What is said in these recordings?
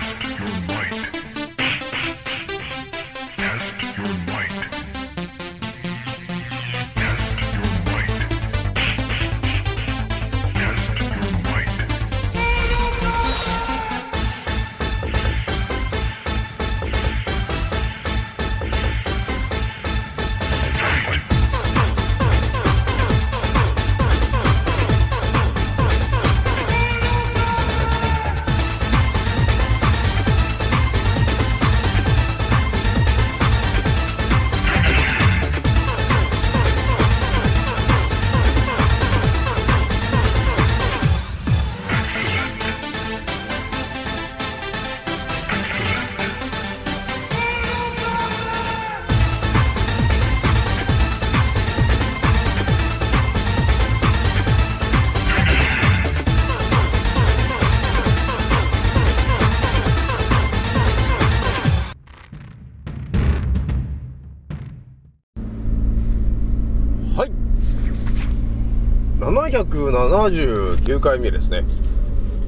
Test your might. 779回目ですね。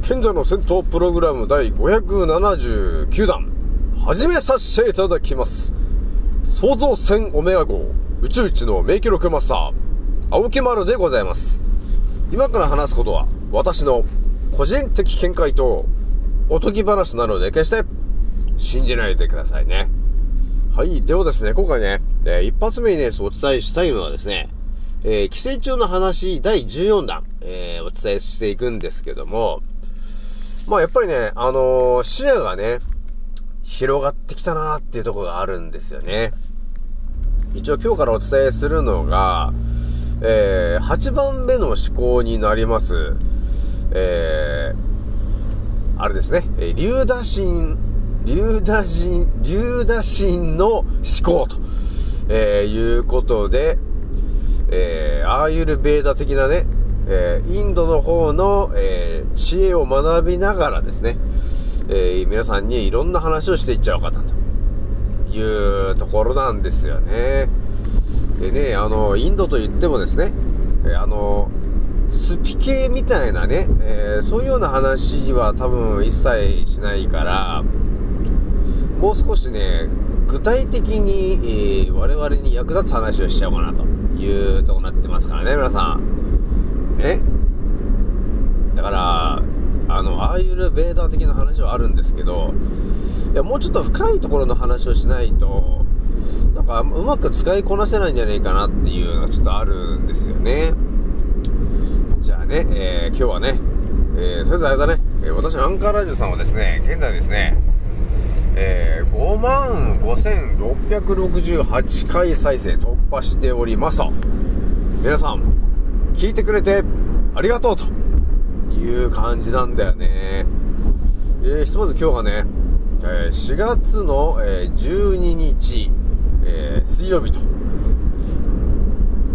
賢者の戦闘プログラム第579弾。始めさせていただきます。創造船オメガ号宇宙一の名記録マスター青木丸でございます。今から話すことは私の個人的見解とおとぎ話なので決して信じないでくださいね。はい。ではですね、今回ね、えー一発目にね、お伝えしたいのはですね、えー寄生虫の話第14弾、えーお伝えしていくんですけども、まあやっぱりね、あのー視野がね、広がってきたなーっていうところがあるんですよね。一応今日からお伝えするのが、えー8番目の思考になります、えーあれですね、竜打神、竜打神、竜打神の思考と、えーいうことで、えーアーユルベーダ的なね、えーインドの方の、えー知恵を学びながらですね、え皆さんにいろんな話をしていっちゃおうかなというところなんですよね。でね、あの、インドと言ってもですね、えあの、スピ系みたいなね、えそういうような話は多分一切しないから、もう少しね、具体的に、え我々に役立つ話をしちゃおうかなというとこなってますからね、皆さん。ね。だから、あの、アーユルベーダー的な話はあるんですけど、いや、もうちょっと深いところの話をしないと、なんか、うまく使いこなせないんじゃないかなっていうのがちょっとあるんですよね。じゃあね、えー今日はね、えー、とりあえずあれだね、えー私のアンカーラジオさんはですね、現在ですね、えー、5万5668回再生突破しておりますと。皆さん、聞いてくれてありがとうという感じなんだよね。えー、ひとまず今日がね、えー4月の、えー12日、えー水曜日と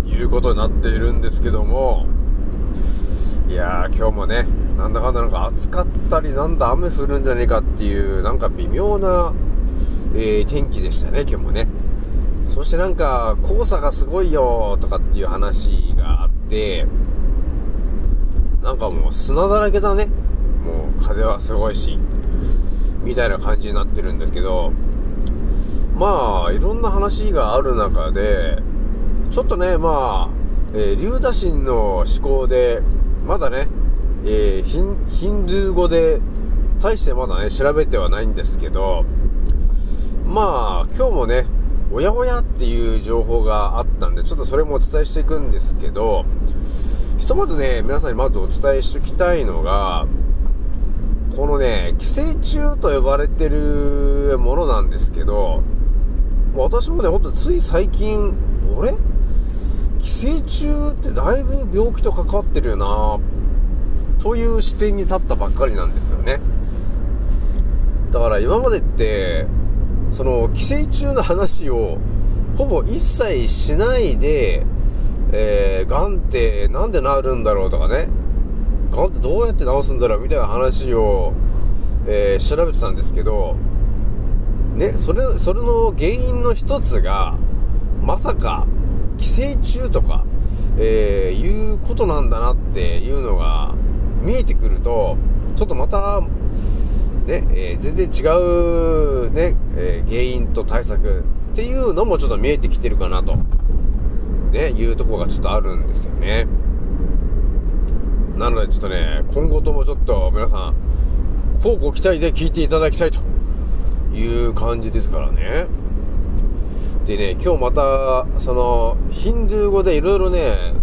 いうことになっているんですけども、いやー、今日もね、なんだかんだなんか暑かったり、なんだ雨降るんじゃねえかっていう、なんか微妙な、えー天気でしたね、今日もね。そしてなんか、黄砂がすごいよとかっていう話があって、なんかもう砂だらけだね。もう風はすごいし、みたいな感じになってるんですけど、まあ、いろんな話がある中で、ちょっとね、まあ、えー、竜打神の思考で、まだね、えーヒン、ヒンドゥー語で、大してまだね、調べてはないんですけど、まあ、今日もね、おやおやっていう情報があったんで、ちょっとそれもお伝えしていくんですけど、ひとまずね、皆さんにまずお伝えしておきたいのが、このね、寄生虫と呼ばれてるものなんですけど、も私もね、ほんとつい最近、あれ？寄生虫ってだいぶ病気と関わってるよなという視点に立ったばっかりなんですよね。だから今までって、その寄生虫の話をほぼ一切しないで、えー、癌ってなんでなるんだろうとかね、癌ってどうやって治すんだろうみたいな話を、えー調べてたんですけど、ね、それ、それの原因の一つが、まさか、寄生虫とか、えーいうことなんだなっていうのが見えてくると、ちょっとまた、ね、えー全然違うね、えー原因と対策っていうのもちょっと見えてきてるかなと、ね、いうとこがちょっとあるんですよね。なのでちょっとね、今後ともちょっと皆さん、こうご期待で聞いていただきたいという感じですからね。でね、今日また、その、ヒンドゥー語でいろいろね、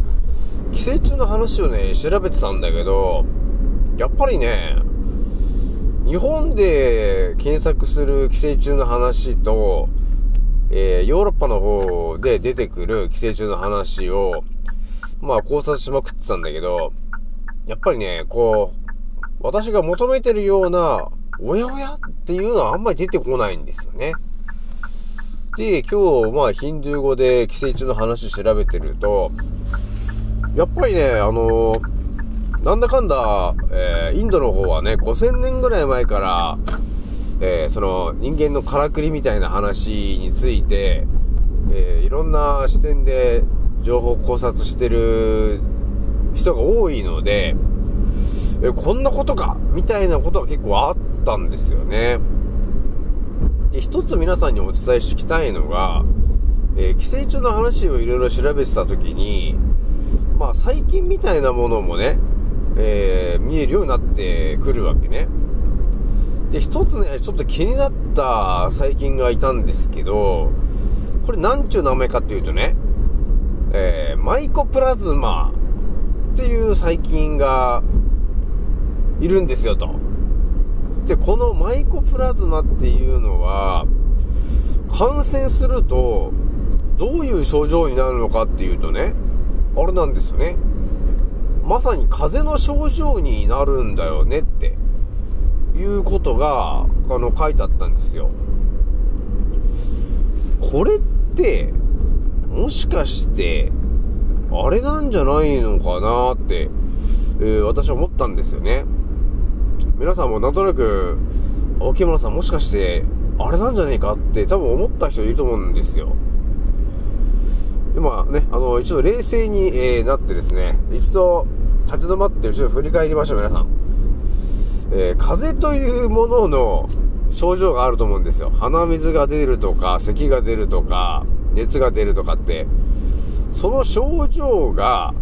寄生虫の話をね、調べてたんだけど、やっぱりね、日本で検索する寄生虫の話と、えーヨーロッパの方で出てくる寄生虫の話を、まあ考察しまくってたんだけど、やっぱりね、こう、私が求めてるような、おやおやっていうのはあんまり出てこないんですよね。で、今日、まあ、ヒンドゥー語で寄生虫の話調べてると、やっぱりね、あのなんだかんだ、えーインドの方はね、5000年ぐらい前から、えーその人間のからくりみたいな話について、えーいろんな視点で情報考察してる人が多いので、えこんなことかみたいなことは結構あったんですよね。で、一つ皆さんにお伝えしておきたいのが、えー寄生虫の話をいろいろ調べてた時に、まあ最近みたいなものもね、えー見えるようになってくるわけね。で、一つね、ちょっと気になった細菌がいたんですけど、これなんちゅう名前かっていうとね、えーマイコプラズマっていう細菌がいるんですよと。で、このマイコプラズマっていうのは、感染すると、どういう症状になるのかっていうとね、あれなんですよね。まさに風邪の症状になるんだよねっていうことが、あの、書いてあったんですよ。これって、もしかして、あれなんじゃないのかなって、えー私は思ったんですよね。皆さんもなんとなく、沖村さんもしかして、あれなんじゃねえかって多分思った人いると思うんですよ。で、まあね、あの、一度冷静に、えなってですね、一度立ち止まって後ろ振り返りましょう、皆さん。えー風邪というものの症状があると思うんですよ。鼻水が出るとか、咳が出るとか、熱が出るとかって、その症状が、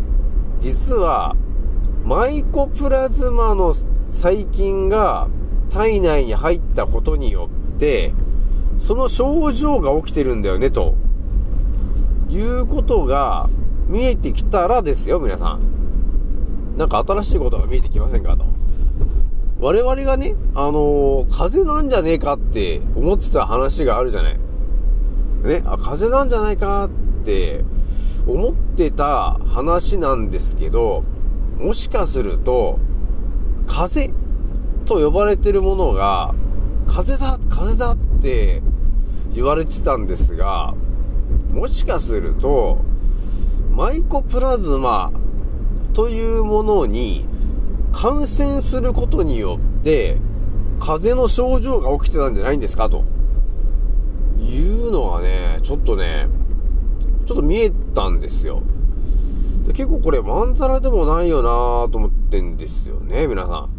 実は、マイコプラズマの細菌が体内に入ったことによって、その症状が起きてるんだよね、ということが見えてきたらですよ、皆さん。なんか新しいことが見えてきませんかと。我々がね、あのー風邪なんじゃねえかって思ってた話があるじゃない。ね、あ、風邪なんじゃないかって思ってた話なんですけど、もしかすると、風と呼ばれてるものが、風邪だ、風邪だって言われてたんですが、もしかすると、マイコプラズマというものに感染することによって、風邪の症状が起きてたんじゃないんですかと。いうのがね、ちょっとね、ちょっと見えたんですよ。で結構これまんざらでもないよなぁと思ってんですよね、皆さん。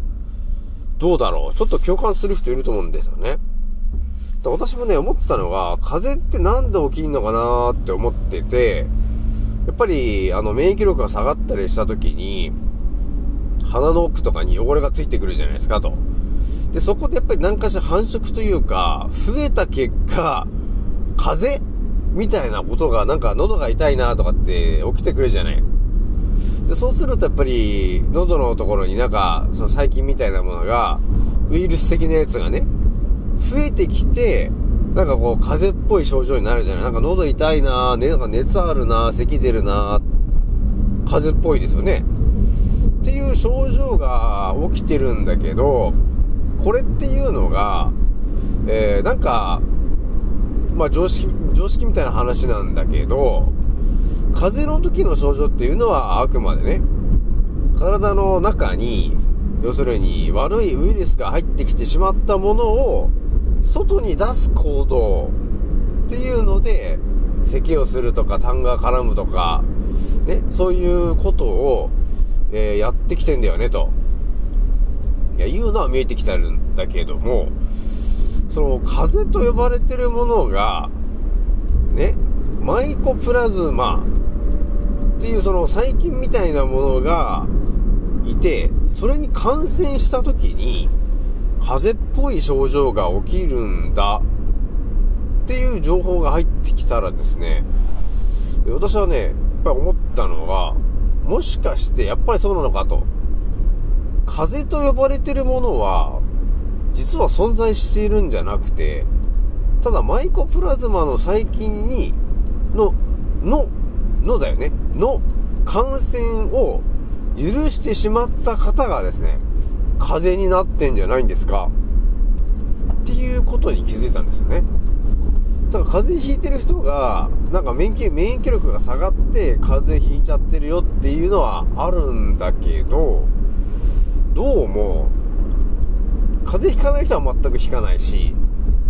どうだろう？ちょっと共感する人いると思うんですよね。私もね、思ってたのが、風邪ってなんで起きんのかなって思ってて、やっぱり、あの、免疫力が下がったりした時に、鼻の奥とかに汚れがついてくるじゃないですかと。で、そこでやっぱり何かしら繁殖というか、増えた結果、風邪みたいなことが、なんか喉が痛いなとかって起きてくるじゃない。で、そうするとやっぱり、喉のところになんか、その細菌みたいなものが、ウイルス的なやつがね、増えてきて、なんかこう、風邪っぽい症状になるじゃないなんか喉痛いなね、なんか熱あるな咳出るな風邪っぽいですよね。っていう症状が起きてるんだけど、これっていうのが、えー、なんか、まあ常識、常識みたいな話なんだけど、風邪の時の症状っていうのはあくまでね、体の中に、要するに悪いウイルスが入ってきてしまったものを外に出す行動っていうので、咳をするとか痰が絡むとか、ね、そういうことを、えーやってきてんだよね、と。いや、いうのは見えてきてるんだけども、その、風邪と呼ばれてるものが、ね、マイコプラズマっていうその細菌みたいなものがいて、それに感染した時に、風邪っぽい症状が起きるんだっていう情報が入ってきたらですね、私はね、やっぱり思ったのは、もしかしてやっぱりそうなのかと。風と呼ばれてるものは、実は存在しているんじゃなくて、ただマイコプラズマの細菌に、の、の、のだよね、の感染を許してしまった方がですね、風になってんじゃないんですか？っていうことに気づいたんですよね。だから風邪ひいてる人が、なんか免疫、免疫力が下がって風邪ひいちゃってるよっていうのはあるんだけど、どうも、風邪ひかない人は全くひかないし、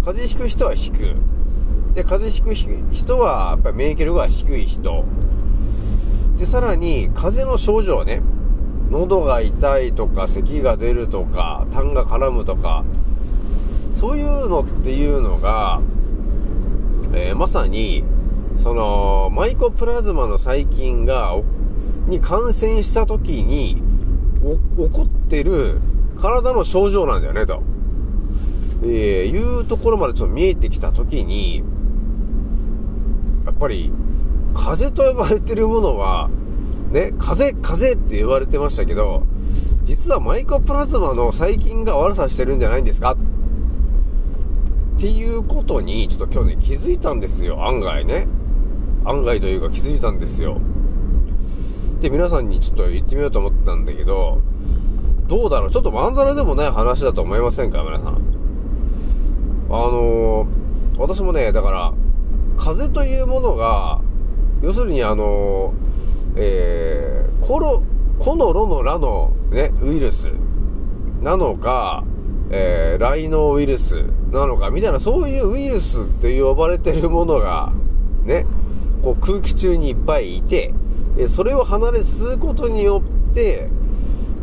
風邪ひく人はひく。で、風邪ひく人は、やっぱり免疫力が低い人。で、さらに、風邪の症状はね、喉が痛いとか、咳が出るとか、痰が絡むとか、そういうのっていうのが、えー、まさに、その、マイコプラズマの細菌が、に感染した時に、起こってる体の症状なんだよね、と。えー、いうところまでちょっと見えてきた時に、やっぱり、風邪と呼ばれてるものは、ね、風、風って言われてましたけど、実はマイコプラズマの細菌が悪さしてるんじゃないんですかっていうことに、ちょっと今日ね、気づいたんですよ、案外ね。案外というか気づいたんですよ。で、皆さんにちょっと言ってみようと思ったんだけど、どうだろうちょっとまんざらでもない話だと思いませんか皆さん。あのー、私もね、だから、風というものが、要するにあのー、えー、コロ、コノロのラのね、ウイルスなのか、えー、ライノウイルスなのか、みたいな、そういうウイルスと呼ばれてるものが、ね、こう空気中にいっぱいいて、えそれを鼻で吸うことによって、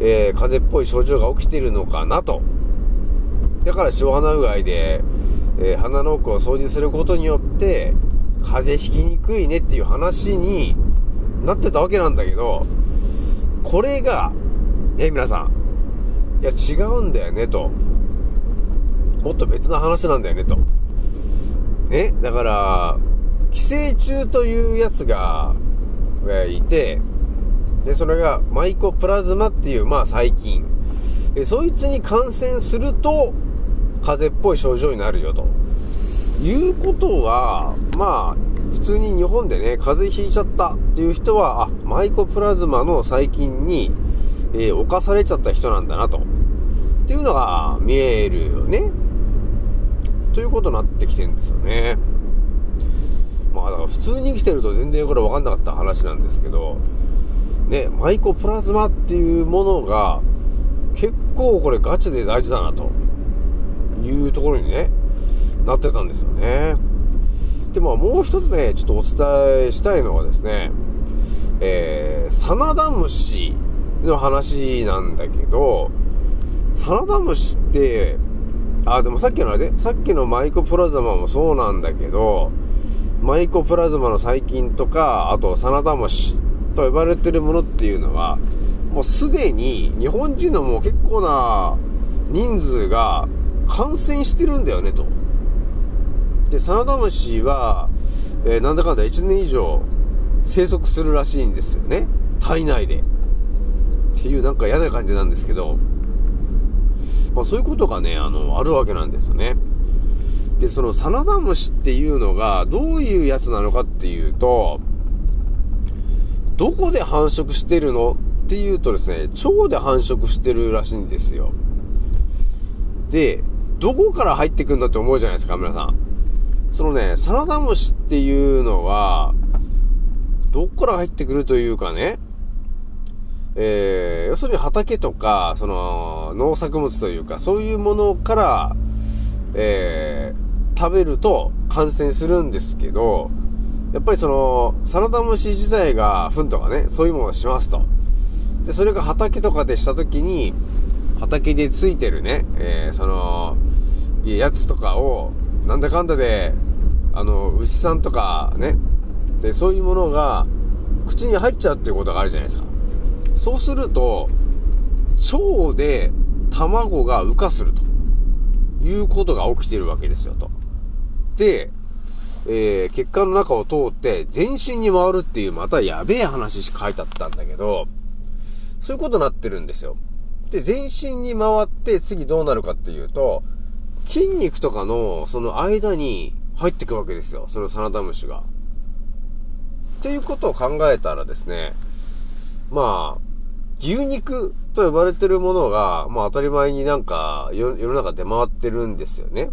えー、風邪っぽい症状が起きてるのかなと。だから、小鼻うがいで、えー、鼻の奥を掃除することによって、風邪ひきにくいねっていう話になってたわけなんだけど、これが、え、皆さん、いや、違うんだよね、と。もっと別の話なんだよね、と。ね、だから、寄生虫というやつが、えいて、で、それがマイコプラズマっていう、まあ細菌。えそいつに感染すると、風邪っぽい症状になるよと。いうことは、まあ、通に日本でね、風邪ひいちゃったっていう人は、あ、マイコプラズマの細菌に、えー、侵されちゃった人なんだなと。っていうのが見えるよね。ということになってきてるんですよね。まあだから普通に生きてると全然これ分かんなかった話なんですけど、ね、マイコプラズマっていうものが結構これガチで大事だなというところにね、なってたんですよね。で、まあもう一つね、ちょっとお伝えしたいのはですね、えー、サナダムシの話なんだけど、サナダムシって、あ、でもさっきのあれで、さっきのマイコプラズマもそうなんだけど、マイコプラズマの細菌とか、あとサナダムシと呼ばれてるものっていうのは、もうすでに日本人のもう結構な人数が感染してるんだよねと。で、サナダムシは、えー、なんだかんだ1年以上生息するらしいんですよね。体内で。っていうなんか嫌な感じなんですけど、まあそういうことがね、あの、あるわけなんですよね。で、そのサナダムシっていうのがどういうやつなのかっていうと、どこで繁殖してるのっていうとですね、腸で繁殖してるらしいんですよ。で、どこから入ってくんだって思うじゃないですか、皆さん。そのね、サナダムシっていうのは、どっから入ってくるというかね、えー、要するに畑とか、その、農作物というか、そういうものから、えー、食べると感染するんですけど、やっぱりその、サナダムシ自体が、糞とかね、そういうものをしますと。で、それが畑とかでした時に、畑でついてるね、えーその、やつとかを、なんだかんだで、あの、牛さんとかね、で、そういうものが、口に入っちゃうっていうことがあるじゃないですか。そうすると、腸で卵が孵化するということが起きてるわけですよと。で、えー、血管の中を通って全身に回るっていうまたやべえ話しか書いてあったんだけど、そういうことになってるんですよ。で、全身に回って次どうなるかっていうと、筋肉とかのその間に入ってくわけですよ。そのサナダムシが。っていうことを考えたらですね、まあ、牛肉と呼ばれてるものが、まあ当たり前になんか世の中出回ってるんですよね。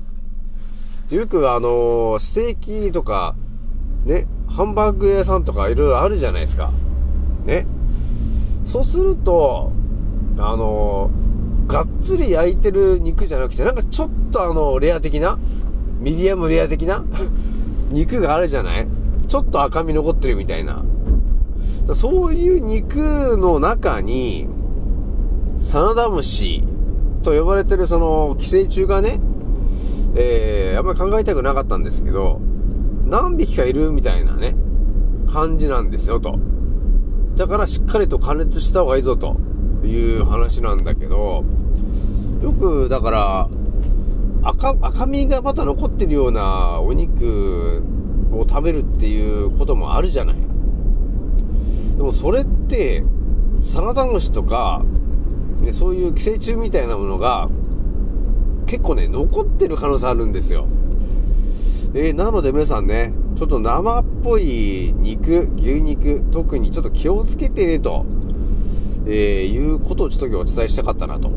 でよくあのステーキとか、ね、ハンバーグ屋さんとかいろいろあるじゃないですか。ね。そうすると、あのがっつり焼いてる肉じゃなくて、なんかちょっとあの、レア的なミディアムレア的な 肉があるじゃない？ちょっと赤み残ってるみたいな。そういう肉の中に、サナダムシと呼ばれてるその寄生虫がね、えー、あんまり考えたくなかったんですけど、何匹かいるみたいなね、感じなんですよと。だからしっかりと加熱した方がいいぞという話なんだけど、よくだから、赤、赤身がまた残ってるようなお肉を食べるっていうこともあるじゃない。でもそれって、サラダ虫とか、ね、そういう寄生虫みたいなものが、結構ね、残ってる可能性あるんですよ。えーなので皆さんね、ちょっと生っぽい肉、牛肉、特にちょっと気をつけてねと、えーいうことをちょっと今日お伝えしたかったなと、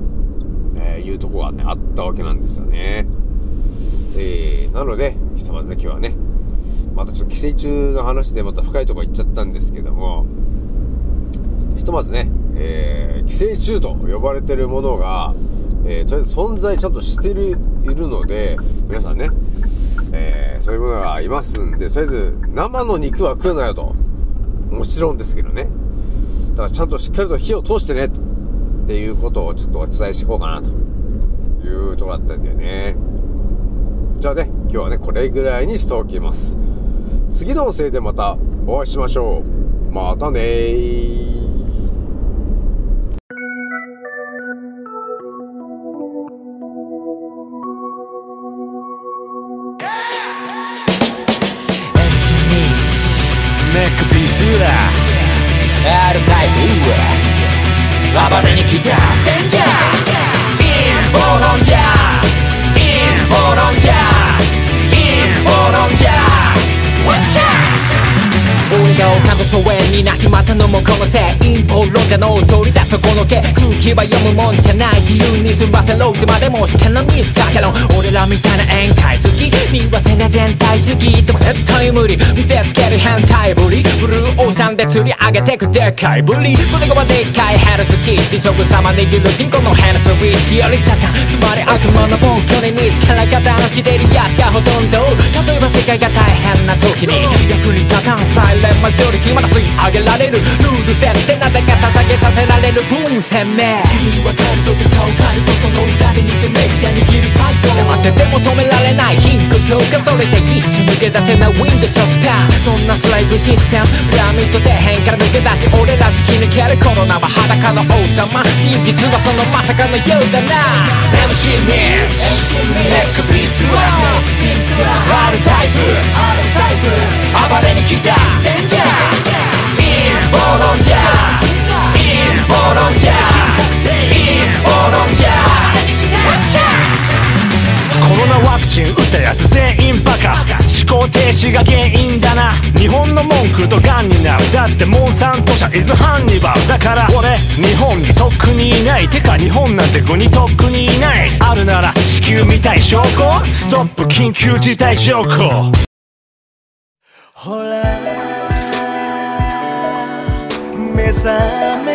えーいうとこがね、あったわけなんですよね。えーなので、ひとまずね、今日はね、またちょっと寄生虫の話でまた深いとこ行っちゃったんですけども、ひとまずね、えー寄生虫と呼ばれてるものが、えーとりあえず存在ちゃんとしてる、いるので、皆さんね、えーそういうものがいますんで、とりあえず生の肉は食うなよと。もちろんですけどね。だからちゃんとしっかりと火を通してね、っていうことをちょっとお伝えしていこうかなというとこだったんだよね。じゃあね、今日はね、これぐらいにしておきます。次の音声でまたお会いしましょう。またねー。暴れに来た俺が丘の疎遠になっちまったのもこのせい陰謀論者の取り出すこの毛空気は読むもんじゃない自由に済ませろってまでもしてのミスかけろ俺らみたいな宴会好きにはせな全体主義でも絶対無理見せつける変態ぶりブルーオーシャンで釣り上げてくでかいぶり胸がでっかいヘルツキー地食様握る人口のヘルスウィッチよりサタンつまり悪魔の本拠に見つから方のしてるやつがほとんど例えば世界が大変な時に役に立たんサイレンマジョリティまだ吸い上げられる。ルール設定なぜか捧げさせられる。分鮮明。君は誰とて顔変えるとその裏で偽メディア握るパイド黙ってても止められない。貧困強化それで一瞬抜け出せないウィンドショッター。そんなスライブシステム。ピラミッド底辺から抜け出し俺ら突き抜けるコロナは裸の王様。真実はそのまさかのようだな。MC ミックネックピースは。R タイプ。暴れに来た。停止が原因だな日本の文句とガンになるだってモンサント社イズハンニバルだから俺日本にとっくにいないてか日本なんて国にとっくにいない。あるなら地球みたい証拠。ストップ緊急事態証拠。ほら。目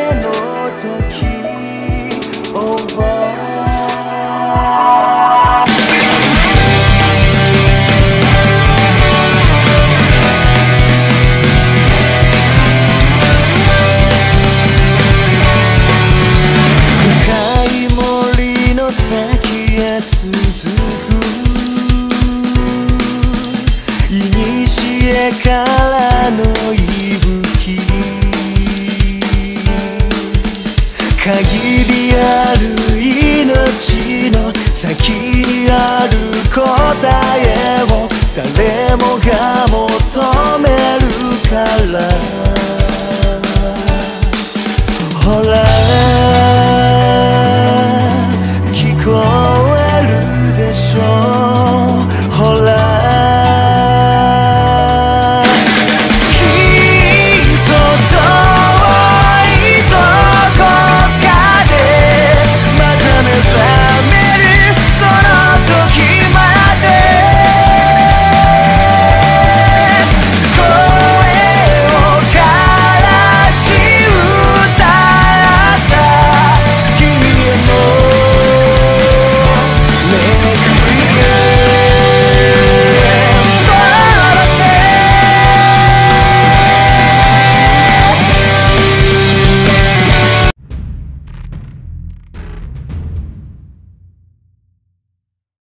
え